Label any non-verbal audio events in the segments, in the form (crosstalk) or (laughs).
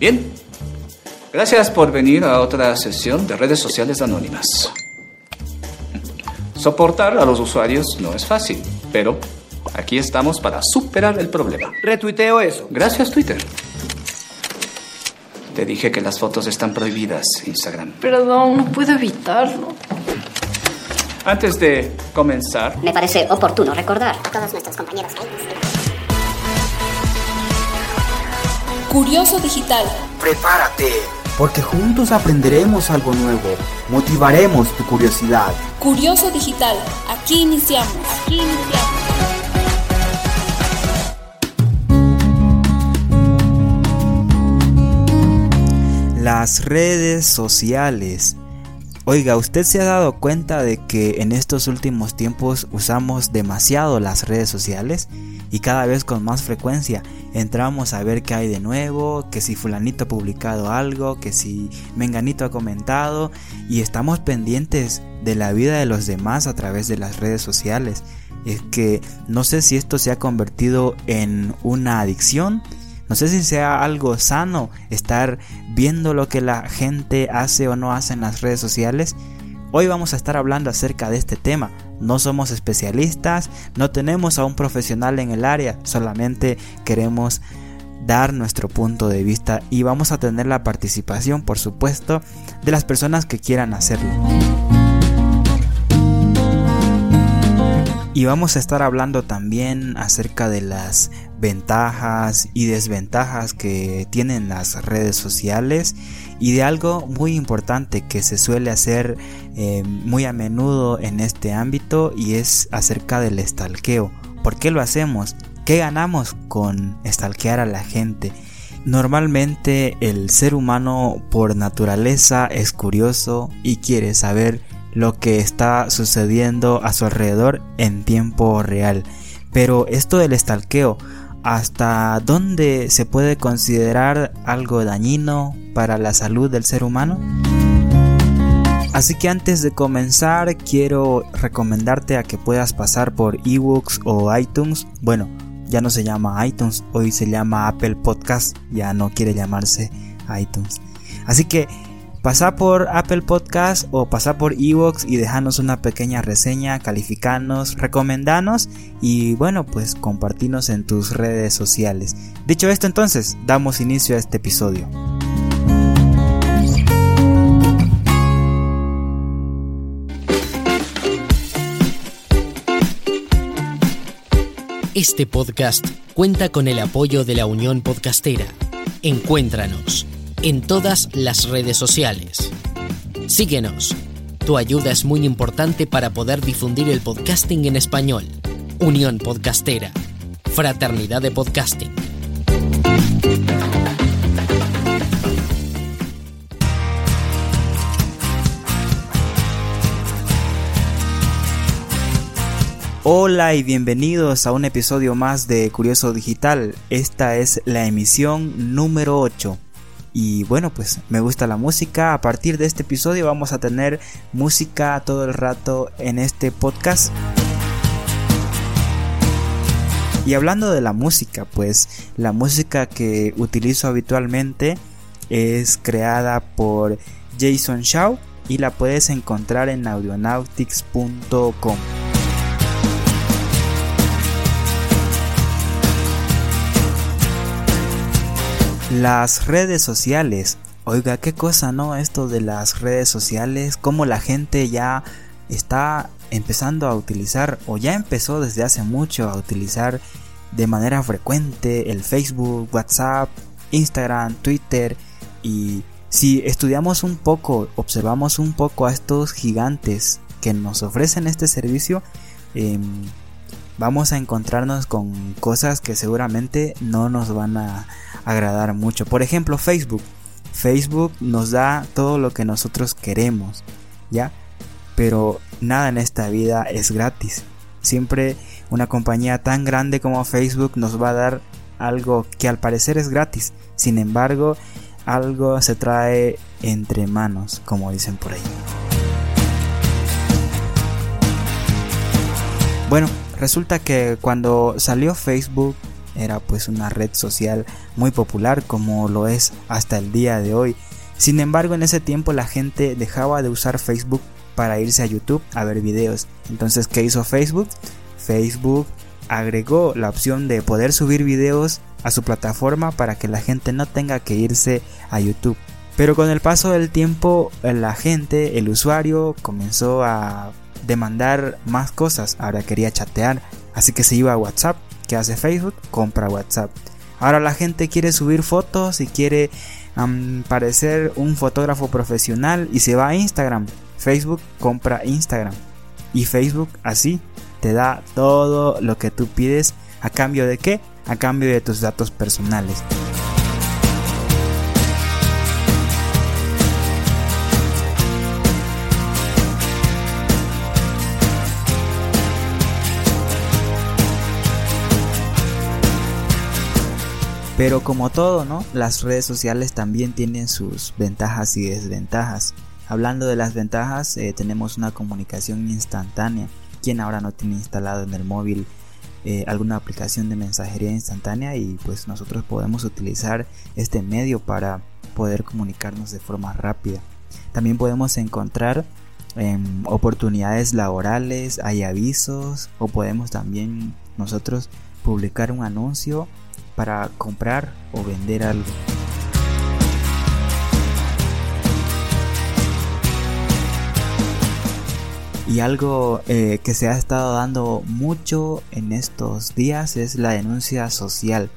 Bien. Gracias por venir a otra sesión de redes sociales anónimas. Soportar a los usuarios no es fácil, pero aquí estamos para superar el problema. Retuiteo eso. Gracias, Twitter. Te dije que las fotos están prohibidas, Instagram. Perdón, no puedo evitarlo. Antes de comenzar, Me parece oportuno recordar a todos nuestros compañeros Curioso Digital. Prepárate, porque juntos aprenderemos algo nuevo. Motivaremos tu curiosidad. Curioso Digital. Aquí iniciamos. Aquí iniciamos. Las redes sociales. Oiga, ¿usted se ha dado cuenta de que en estos últimos tiempos usamos demasiado las redes sociales? Y cada vez con más frecuencia entramos a ver qué hay de nuevo, que si fulanito ha publicado algo, que si menganito ha comentado y estamos pendientes de la vida de los demás a través de las redes sociales. Es que no sé si esto se ha convertido en una adicción no sé si sea algo sano estar viendo lo que la gente hace o no hace en las redes sociales. Hoy vamos a estar hablando acerca de este tema. No somos especialistas, no tenemos a un profesional en el área, solamente queremos dar nuestro punto de vista y vamos a tener la participación, por supuesto, de las personas que quieran hacerlo. Y vamos a estar hablando también acerca de las ventajas y desventajas que tienen las redes sociales y de algo muy importante que se suele hacer eh, muy a menudo en este ámbito y es acerca del estalqueo. ¿Por qué lo hacemos? ¿Qué ganamos con estalquear a la gente? Normalmente el ser humano por naturaleza es curioso y quiere saber lo que está sucediendo a su alrededor en tiempo real. Pero esto del estalqueo, ¿hasta dónde se puede considerar algo dañino para la salud del ser humano? Así que antes de comenzar quiero recomendarte a que puedas pasar por ebooks o iTunes. Bueno, ya no se llama iTunes, hoy se llama Apple Podcast, ya no quiere llamarse iTunes. Así que Pasa por Apple Podcast o pasa por Evox y dejanos una pequeña reseña, calificanos, recomendanos y bueno, pues compartinos en tus redes sociales. Dicho esto entonces, damos inicio a este episodio. Este podcast cuenta con el apoyo de la Unión Podcastera. Encuéntranos en todas las redes sociales. Síguenos. Tu ayuda es muy importante para poder difundir el podcasting en español. Unión Podcastera. Fraternidad de Podcasting. Hola y bienvenidos a un episodio más de Curioso Digital. Esta es la emisión número 8. Y bueno, pues me gusta la música. A partir de este episodio vamos a tener música todo el rato en este podcast. Y hablando de la música, pues la música que utilizo habitualmente es creada por Jason Shaw y la puedes encontrar en audionautics.com. Las redes sociales. Oiga, qué cosa, ¿no? Esto de las redes sociales, cómo la gente ya está empezando a utilizar o ya empezó desde hace mucho a utilizar de manera frecuente el Facebook, WhatsApp, Instagram, Twitter y si estudiamos un poco, observamos un poco a estos gigantes que nos ofrecen este servicio, eh, vamos a encontrarnos con cosas que seguramente no nos van a agradar mucho. Por ejemplo, Facebook. Facebook nos da todo lo que nosotros queremos, ¿ya? Pero nada en esta vida es gratis. Siempre una compañía tan grande como Facebook nos va a dar algo que al parecer es gratis. Sin embargo, algo se trae entre manos, como dicen por ahí. Bueno, resulta que cuando salió Facebook era pues una red social muy popular como lo es hasta el día de hoy. Sin embargo, en ese tiempo la gente dejaba de usar Facebook para irse a YouTube a ver videos. Entonces, ¿qué hizo Facebook? Facebook agregó la opción de poder subir videos a su plataforma para que la gente no tenga que irse a YouTube. Pero con el paso del tiempo, la gente, el usuario, comenzó a demandar más cosas. Ahora quería chatear, así que se iba a WhatsApp. ¿Qué hace Facebook? Compra WhatsApp. Ahora la gente quiere subir fotos y quiere parecer un fotógrafo profesional y se va a Instagram. Facebook compra Instagram. Y Facebook así te da todo lo que tú pides a cambio de qué? A cambio de tus datos personales. Pero como todo, ¿no? Las redes sociales también tienen sus ventajas y desventajas. Hablando de las ventajas, eh, tenemos una comunicación instantánea. ¿Quién ahora no tiene instalado en el móvil eh, alguna aplicación de mensajería instantánea? Y pues nosotros podemos utilizar este medio para poder comunicarnos de forma rápida. También podemos encontrar em, oportunidades laborales, hay avisos o podemos también nosotros publicar un anuncio para comprar o vender algo. Y algo eh, que se ha estado dando mucho en estos días es la denuncia social,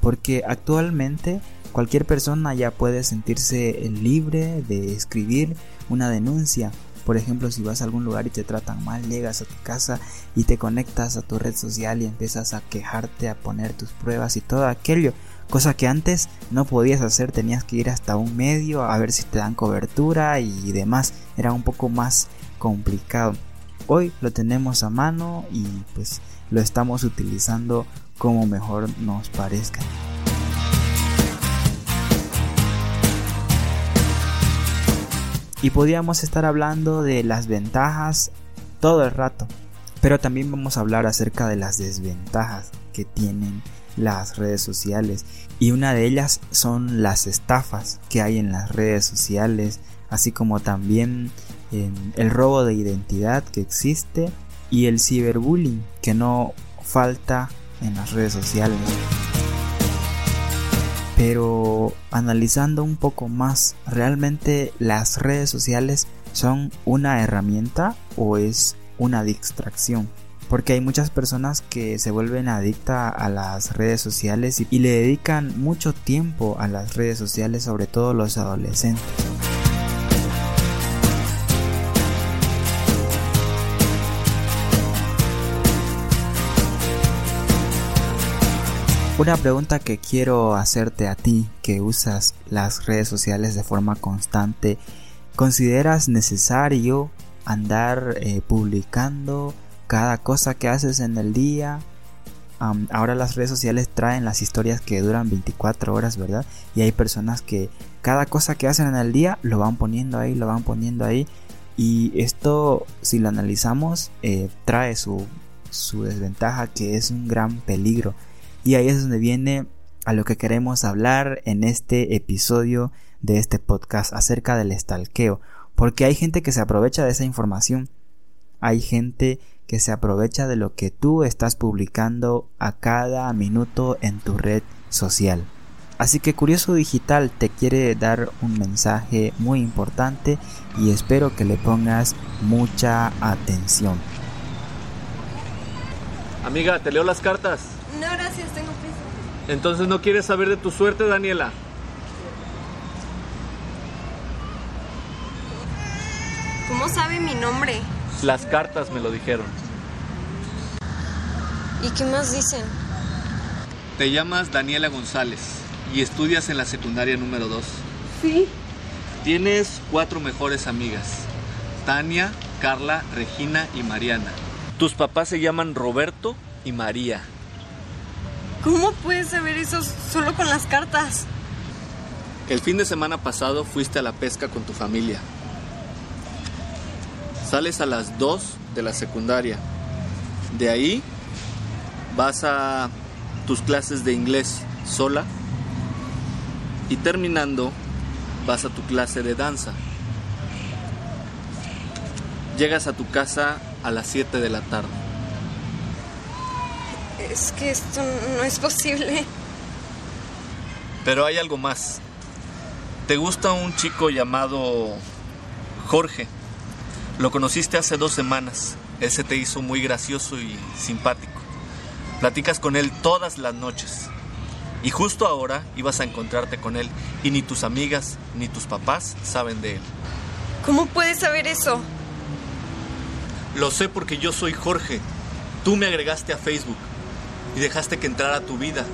porque actualmente cualquier persona ya puede sentirse libre de escribir una denuncia por ejemplo, si vas a algún lugar y te tratan mal, llegas a tu casa y te conectas a tu red social y empiezas a quejarte, a poner tus pruebas y todo aquello. Cosa que antes no podías hacer, tenías que ir hasta un medio a ver si te dan cobertura y demás. Era un poco más complicado. Hoy lo tenemos a mano y pues lo estamos utilizando como mejor nos parezca. Y podríamos estar hablando de las ventajas todo el rato. Pero también vamos a hablar acerca de las desventajas que tienen las redes sociales. Y una de ellas son las estafas que hay en las redes sociales, así como también em, el robo de identidad que existe y el ciberbullying que no falta en las redes sociales. Pero analizando un poco más, ¿realmente las redes sociales son una herramienta o es una distracción? Porque hay muchas personas que se vuelven adictas a las redes sociales y le dedican mucho tiempo a las redes sociales, sobre todo los adolescentes. Una pregunta que quiero hacerte a ti que usas las redes sociales de forma constante. ¿Consideras necesario andar eh, publicando cada cosa que haces en el día? ahora las redes sociales traen las historias que duran 24 horas, ¿verdad? Y hay personas que cada cosa que hacen en el día lo van poniendo ahí, lo van poniendo ahí. Y esto, si lo analizamos, eh, trae su, su desventaja que es un gran peligro y ahí es donde viene a lo que queremos hablar en este episodio de este podcast acerca del estalqueo. Porque hay gente que se aprovecha de esa información. Hay gente que se aprovecha de lo que tú estás publicando a cada minuto en tu red social. Así que Curioso Digital te quiere dar un mensaje muy importante y espero que le pongas mucha atención. Amiga, te leo las cartas. No, gracias, tengo prisa. Entonces no quieres saber de tu suerte, Daniela. ¿Cómo sabe mi nombre? Las cartas me lo dijeron. ¿Y qué más dicen? Te llamas Daniela González y estudias en la secundaria número 2. Sí. Tienes cuatro mejores amigas. Tania, Carla, Regina y Mariana. Tus papás se llaman Roberto y María. ¿Cómo puedes saber eso solo con las cartas? El fin de semana pasado fuiste a la pesca con tu familia. Sales a las 2 de la secundaria. De ahí vas a tus clases de inglés sola y terminando vas a tu clase de danza. Llegas a tu casa a las 7 de la tarde. Es que esto no es posible. Pero hay algo más. Te gusta un chico llamado Jorge. Lo conociste hace dos semanas. Él se te hizo muy gracioso y simpático. Platicas con él todas las noches. Y justo ahora ibas a encontrarte con él y ni tus amigas ni tus papás saben de él. ¿Cómo puedes saber eso? Lo sé porque yo soy Jorge. Tú me agregaste a Facebook y dejaste que entrara tu vida,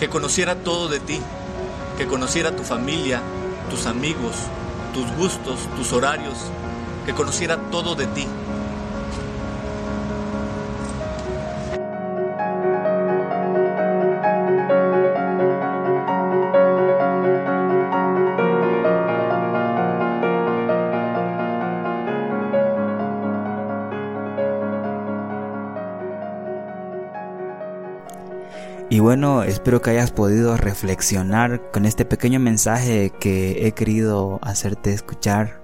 que conociera todo de ti, que conociera tu familia, tus amigos, tus gustos, tus horarios, que conociera todo de ti. Bueno, espero que hayas podido reflexionar con este pequeño mensaje que he querido hacerte escuchar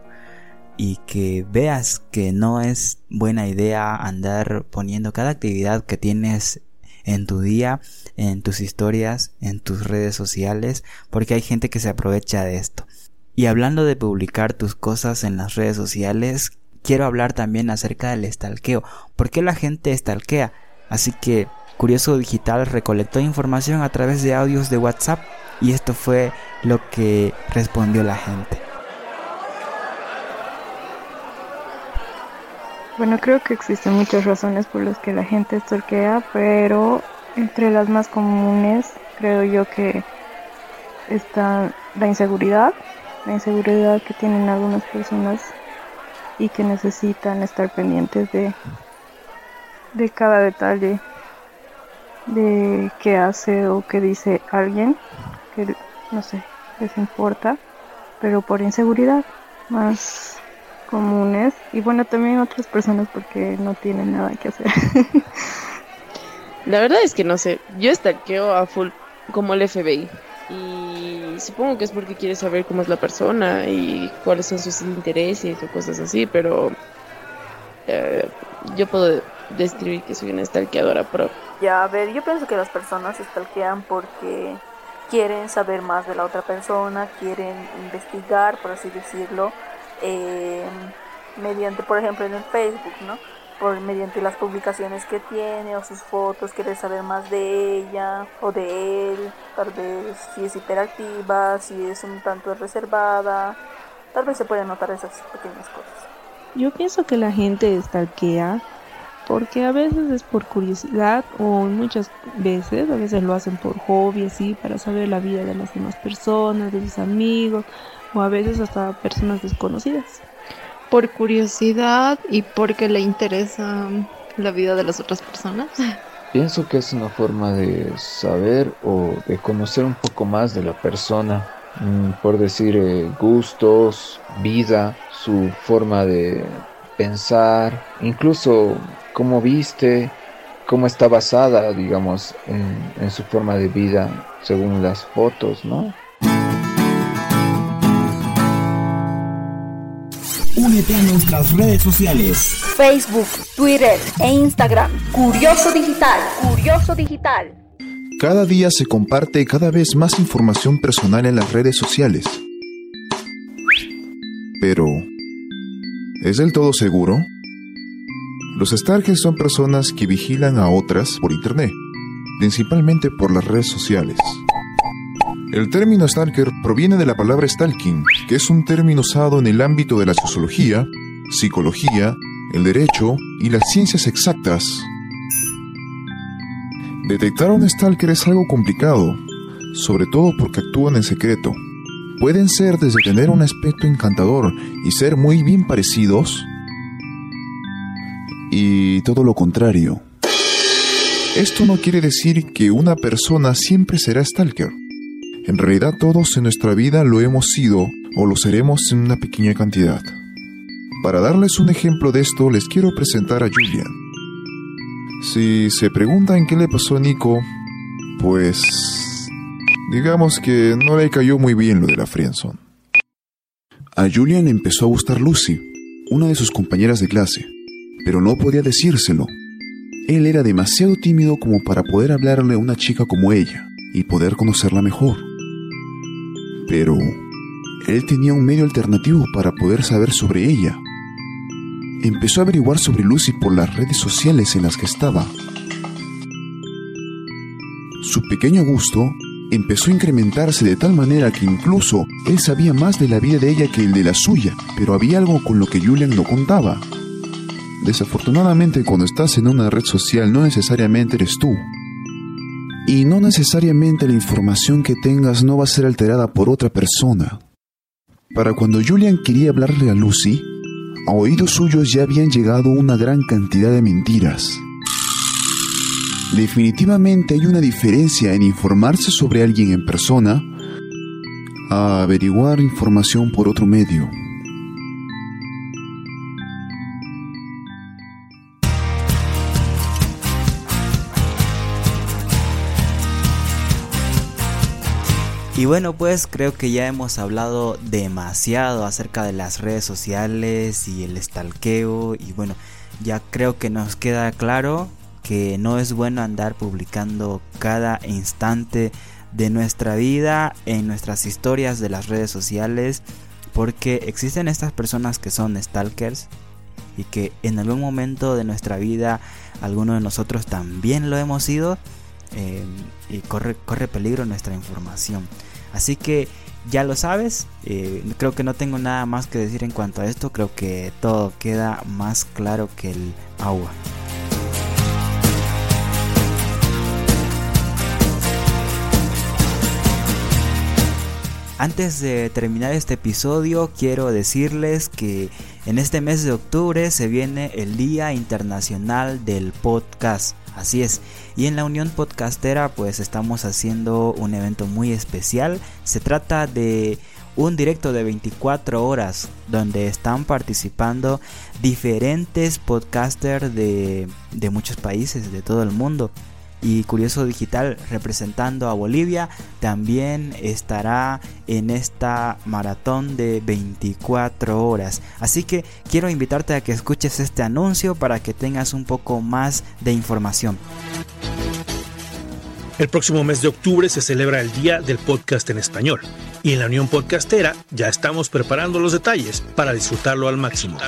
y que veas que no es buena idea andar poniendo cada actividad que tienes en tu día, en tus historias, en tus redes sociales, porque hay gente que se aprovecha de esto. Y hablando de publicar tus cosas en las redes sociales, quiero hablar también acerca del estalqueo. ¿Por qué la gente estalquea? Así que Curioso Digital recolectó información a través de audios de WhatsApp y esto fue lo que respondió la gente. Bueno, creo que existen muchas razones por las que la gente estorquea, pero entre las más comunes creo yo que está la inseguridad, la inseguridad que tienen algunas personas y que necesitan estar pendientes de, de cada detalle de qué hace o qué dice alguien que no sé, les importa, pero por inseguridad más comunes. Y bueno también otras personas porque no tienen nada que hacer. (laughs) La verdad es que no sé, yo stalkeo a full como el FBI y supongo que es porque quiere saber cómo es la persona y cuáles son sus intereses o cosas así, pero eh, yo puedo describir que soy una stalkeadora pro. Ya, a ver, yo pienso que las personas se stalkean porque quieren saber más de la otra persona, quieren investigar, por así decirlo, eh, mediante, por ejemplo, en el Facebook, ¿no? Por, mediante las publicaciones que tiene o sus fotos, quiere saber más de ella o de él, tal vez si es hiperactiva, si es un tanto reservada, tal vez se pueden notar esas pequeñas cosas. Yo pienso que la gente stalkea porque a veces es por curiosidad o muchas veces, a veces lo hacen por hobby, así, para saber la vida de las demás personas, de sus amigos o a veces hasta personas desconocidas. Por curiosidad y porque le interesa la vida de las otras personas. Pienso que es una forma de saber o de conocer un poco más de la persona, mm, por decir eh, gustos, vida, su forma de pensar, incluso cómo viste, cómo está basada, digamos, en, su forma de vida según las fotos, ¿no? Únete a nuestras redes sociales. Facebook, Twitter e Instagram. Curioso Digital. Curioso Digital. Cada día se comparte cada vez más información personal en las redes sociales. Pero, ¿es del todo seguro? Los stalkers son personas que vigilan a otras por Internet, principalmente por las redes sociales. El término stalker proviene de la palabra stalking, que es un término usado en el ámbito de la sociología, psicología, el derecho y las ciencias exactas. Detectar a un stalker es algo complicado, sobre todo porque actúan en secreto. Pueden ser desde tener un aspecto encantador y ser muy bien parecidos, y todo lo contrario. Esto no quiere decir que una persona siempre será stalker. En realidad todos en nuestra vida lo hemos sido o lo seremos en una pequeña cantidad. Para darles un ejemplo de esto les quiero presentar a Julian. Si se preguntan qué le pasó a Nico, pues digamos que no le cayó muy bien lo de la friendzone. A Julian empezó a gustar Lucy, una de sus compañeras de clase, pero no podía decírselo. Él era demasiado tímido como para poder hablarle a una chica como ella y poder conocerla mejor. Pero él tenía un medio alternativo para poder saber sobre ella. Empezó a averiguar sobre Lucy por las redes sociales en las que estaba. Su pequeño gusto empezó a incrementarse de tal manera que incluso él sabía más de la vida de ella que el de la suya, pero había algo con lo que Julian no contaba. Desafortunadamente cuando estás en una red social no necesariamente eres tú. Y no necesariamente la información que tengas no va a ser alterada por otra persona. Para cuando Julian quería hablarle a Lucy, a oídos suyos ya habían llegado una gran cantidad de mentiras. Definitivamente hay una diferencia en informarse sobre alguien en persona a averiguar información por otro medio. Y bueno, pues creo que ya hemos hablado demasiado acerca de las redes sociales y el stalkeo. Y bueno, ya creo que nos queda claro que no es bueno andar publicando cada instante de nuestra vida en nuestras historias de las redes sociales. Porque existen estas personas que son stalkers y que en algún momento de nuestra vida alguno de nosotros también lo hemos sido. Eh, y corre, corre peligro nuestra información. Así que ya lo sabes, eh, creo que no tengo nada más que decir en cuanto a esto, creo que todo queda más claro que el agua. Antes de terminar este episodio, quiero decirles que en este mes de octubre se viene el Día Internacional del Podcast. Así es. Y en la Unión Podcastera pues estamos haciendo un evento muy especial. Se trata de un directo de 24 horas donde están participando diferentes podcasters de, de muchos países, de todo el mundo y Curioso Digital representando a Bolivia también estará en esta maratón de 24 horas. Así que quiero invitarte a que escuches este anuncio para que tengas un poco más de información. El próximo mes de octubre se celebra el Día del Podcast en Español y en la Unión Podcastera ya estamos preparando los detalles para disfrutarlo al máximo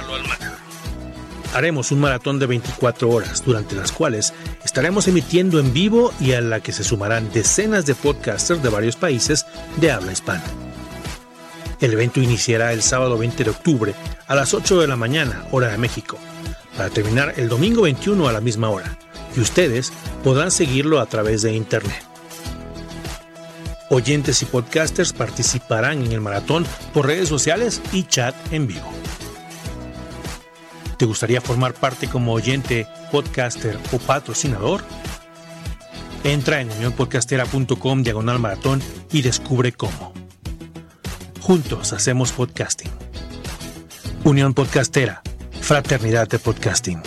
haremos un maratón de 24 horas, durante las cuales estaremos emitiendo en vivo y a la que se sumarán decenas de podcasters de varios países de habla hispana. El evento iniciará el sábado 20 de octubre a las 8 de la mañana, hora de México, para terminar el domingo 21 a la misma hora, y ustedes podrán seguirlo a través de Internet. Oyentes y podcasters participarán en el maratón por redes sociales y chat en vivo. ¿Te gustaría formar parte como oyente, podcaster o patrocinador? Entra en unionpodcastera.com diagonal maratón y descubre cómo. Juntos hacemos podcasting. Unión Podcastera, Fraternidad de Podcasting.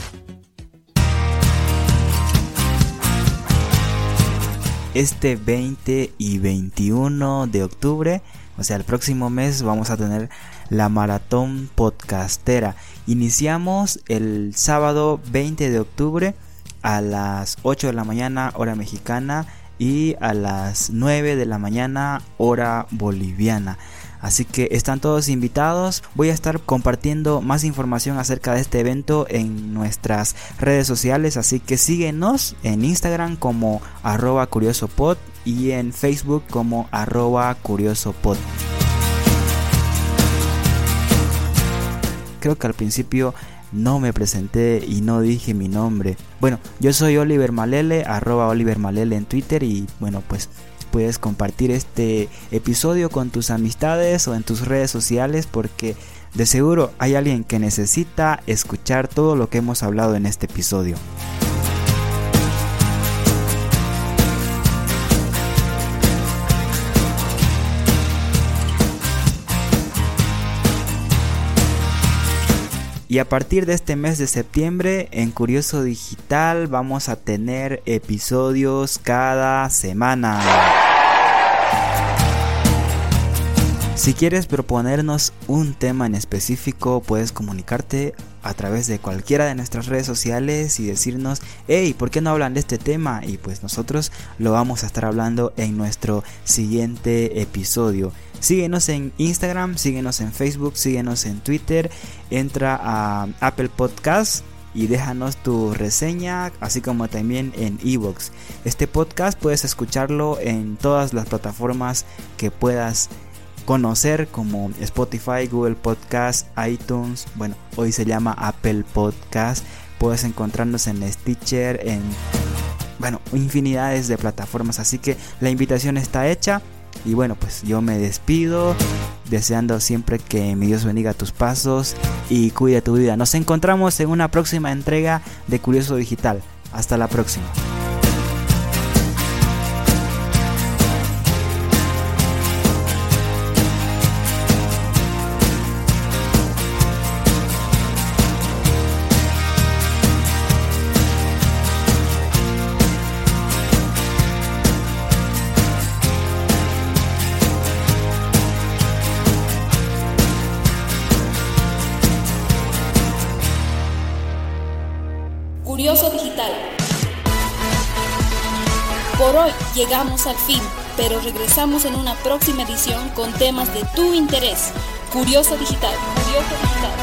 Este 20 y 21 de octubre, o sea, el próximo mes vamos a tener la maratón podcastera. Iniciamos el sábado 20 de octubre a las 8 de la mañana hora mexicana y a las 9 de la mañana hora boliviana. Así que están todos invitados. Voy a estar compartiendo más información acerca de este evento en nuestras redes sociales. Así que síguenos en Instagram como arroba curiosopod y en Facebook como arroba curiosopod. Creo que al principio no me presenté y no dije mi nombre. Bueno, yo soy Oliver Malele, arroba Oliver Malele en Twitter y bueno, pues puedes compartir este episodio con tus amistades o en tus redes sociales porque de seguro hay alguien que necesita escuchar todo lo que hemos hablado en este episodio. Y a partir de este mes de septiembre en Curioso Digital vamos a tener episodios cada semana. Si quieres proponernos un tema en específico, puedes comunicarte a través de cualquiera de nuestras redes sociales y decirnos, hey, ¿por qué no hablan de este tema? Y pues nosotros lo vamos a estar hablando en nuestro siguiente episodio. Síguenos en Instagram, síguenos en Facebook, síguenos en Twitter, entra a Apple Podcast y déjanos tu reseña, así como también en Evox. Este podcast puedes escucharlo en todas las plataformas que puedas conocer como Spotify, Google Podcast, iTunes, bueno, hoy se llama Apple Podcast. Puedes encontrarnos en Stitcher, en bueno, infinidades de plataformas, así que la invitación está hecha. Y bueno, pues yo me despido, deseando siempre que mi Dios bendiga tus pasos y cuide tu vida. Nos encontramos en una próxima entrega de Curioso Digital. Hasta la próxima. Llegamos al fin, pero regresamos en una próxima edición con temas de tu interés. Curioso Digital. Curioso Digital.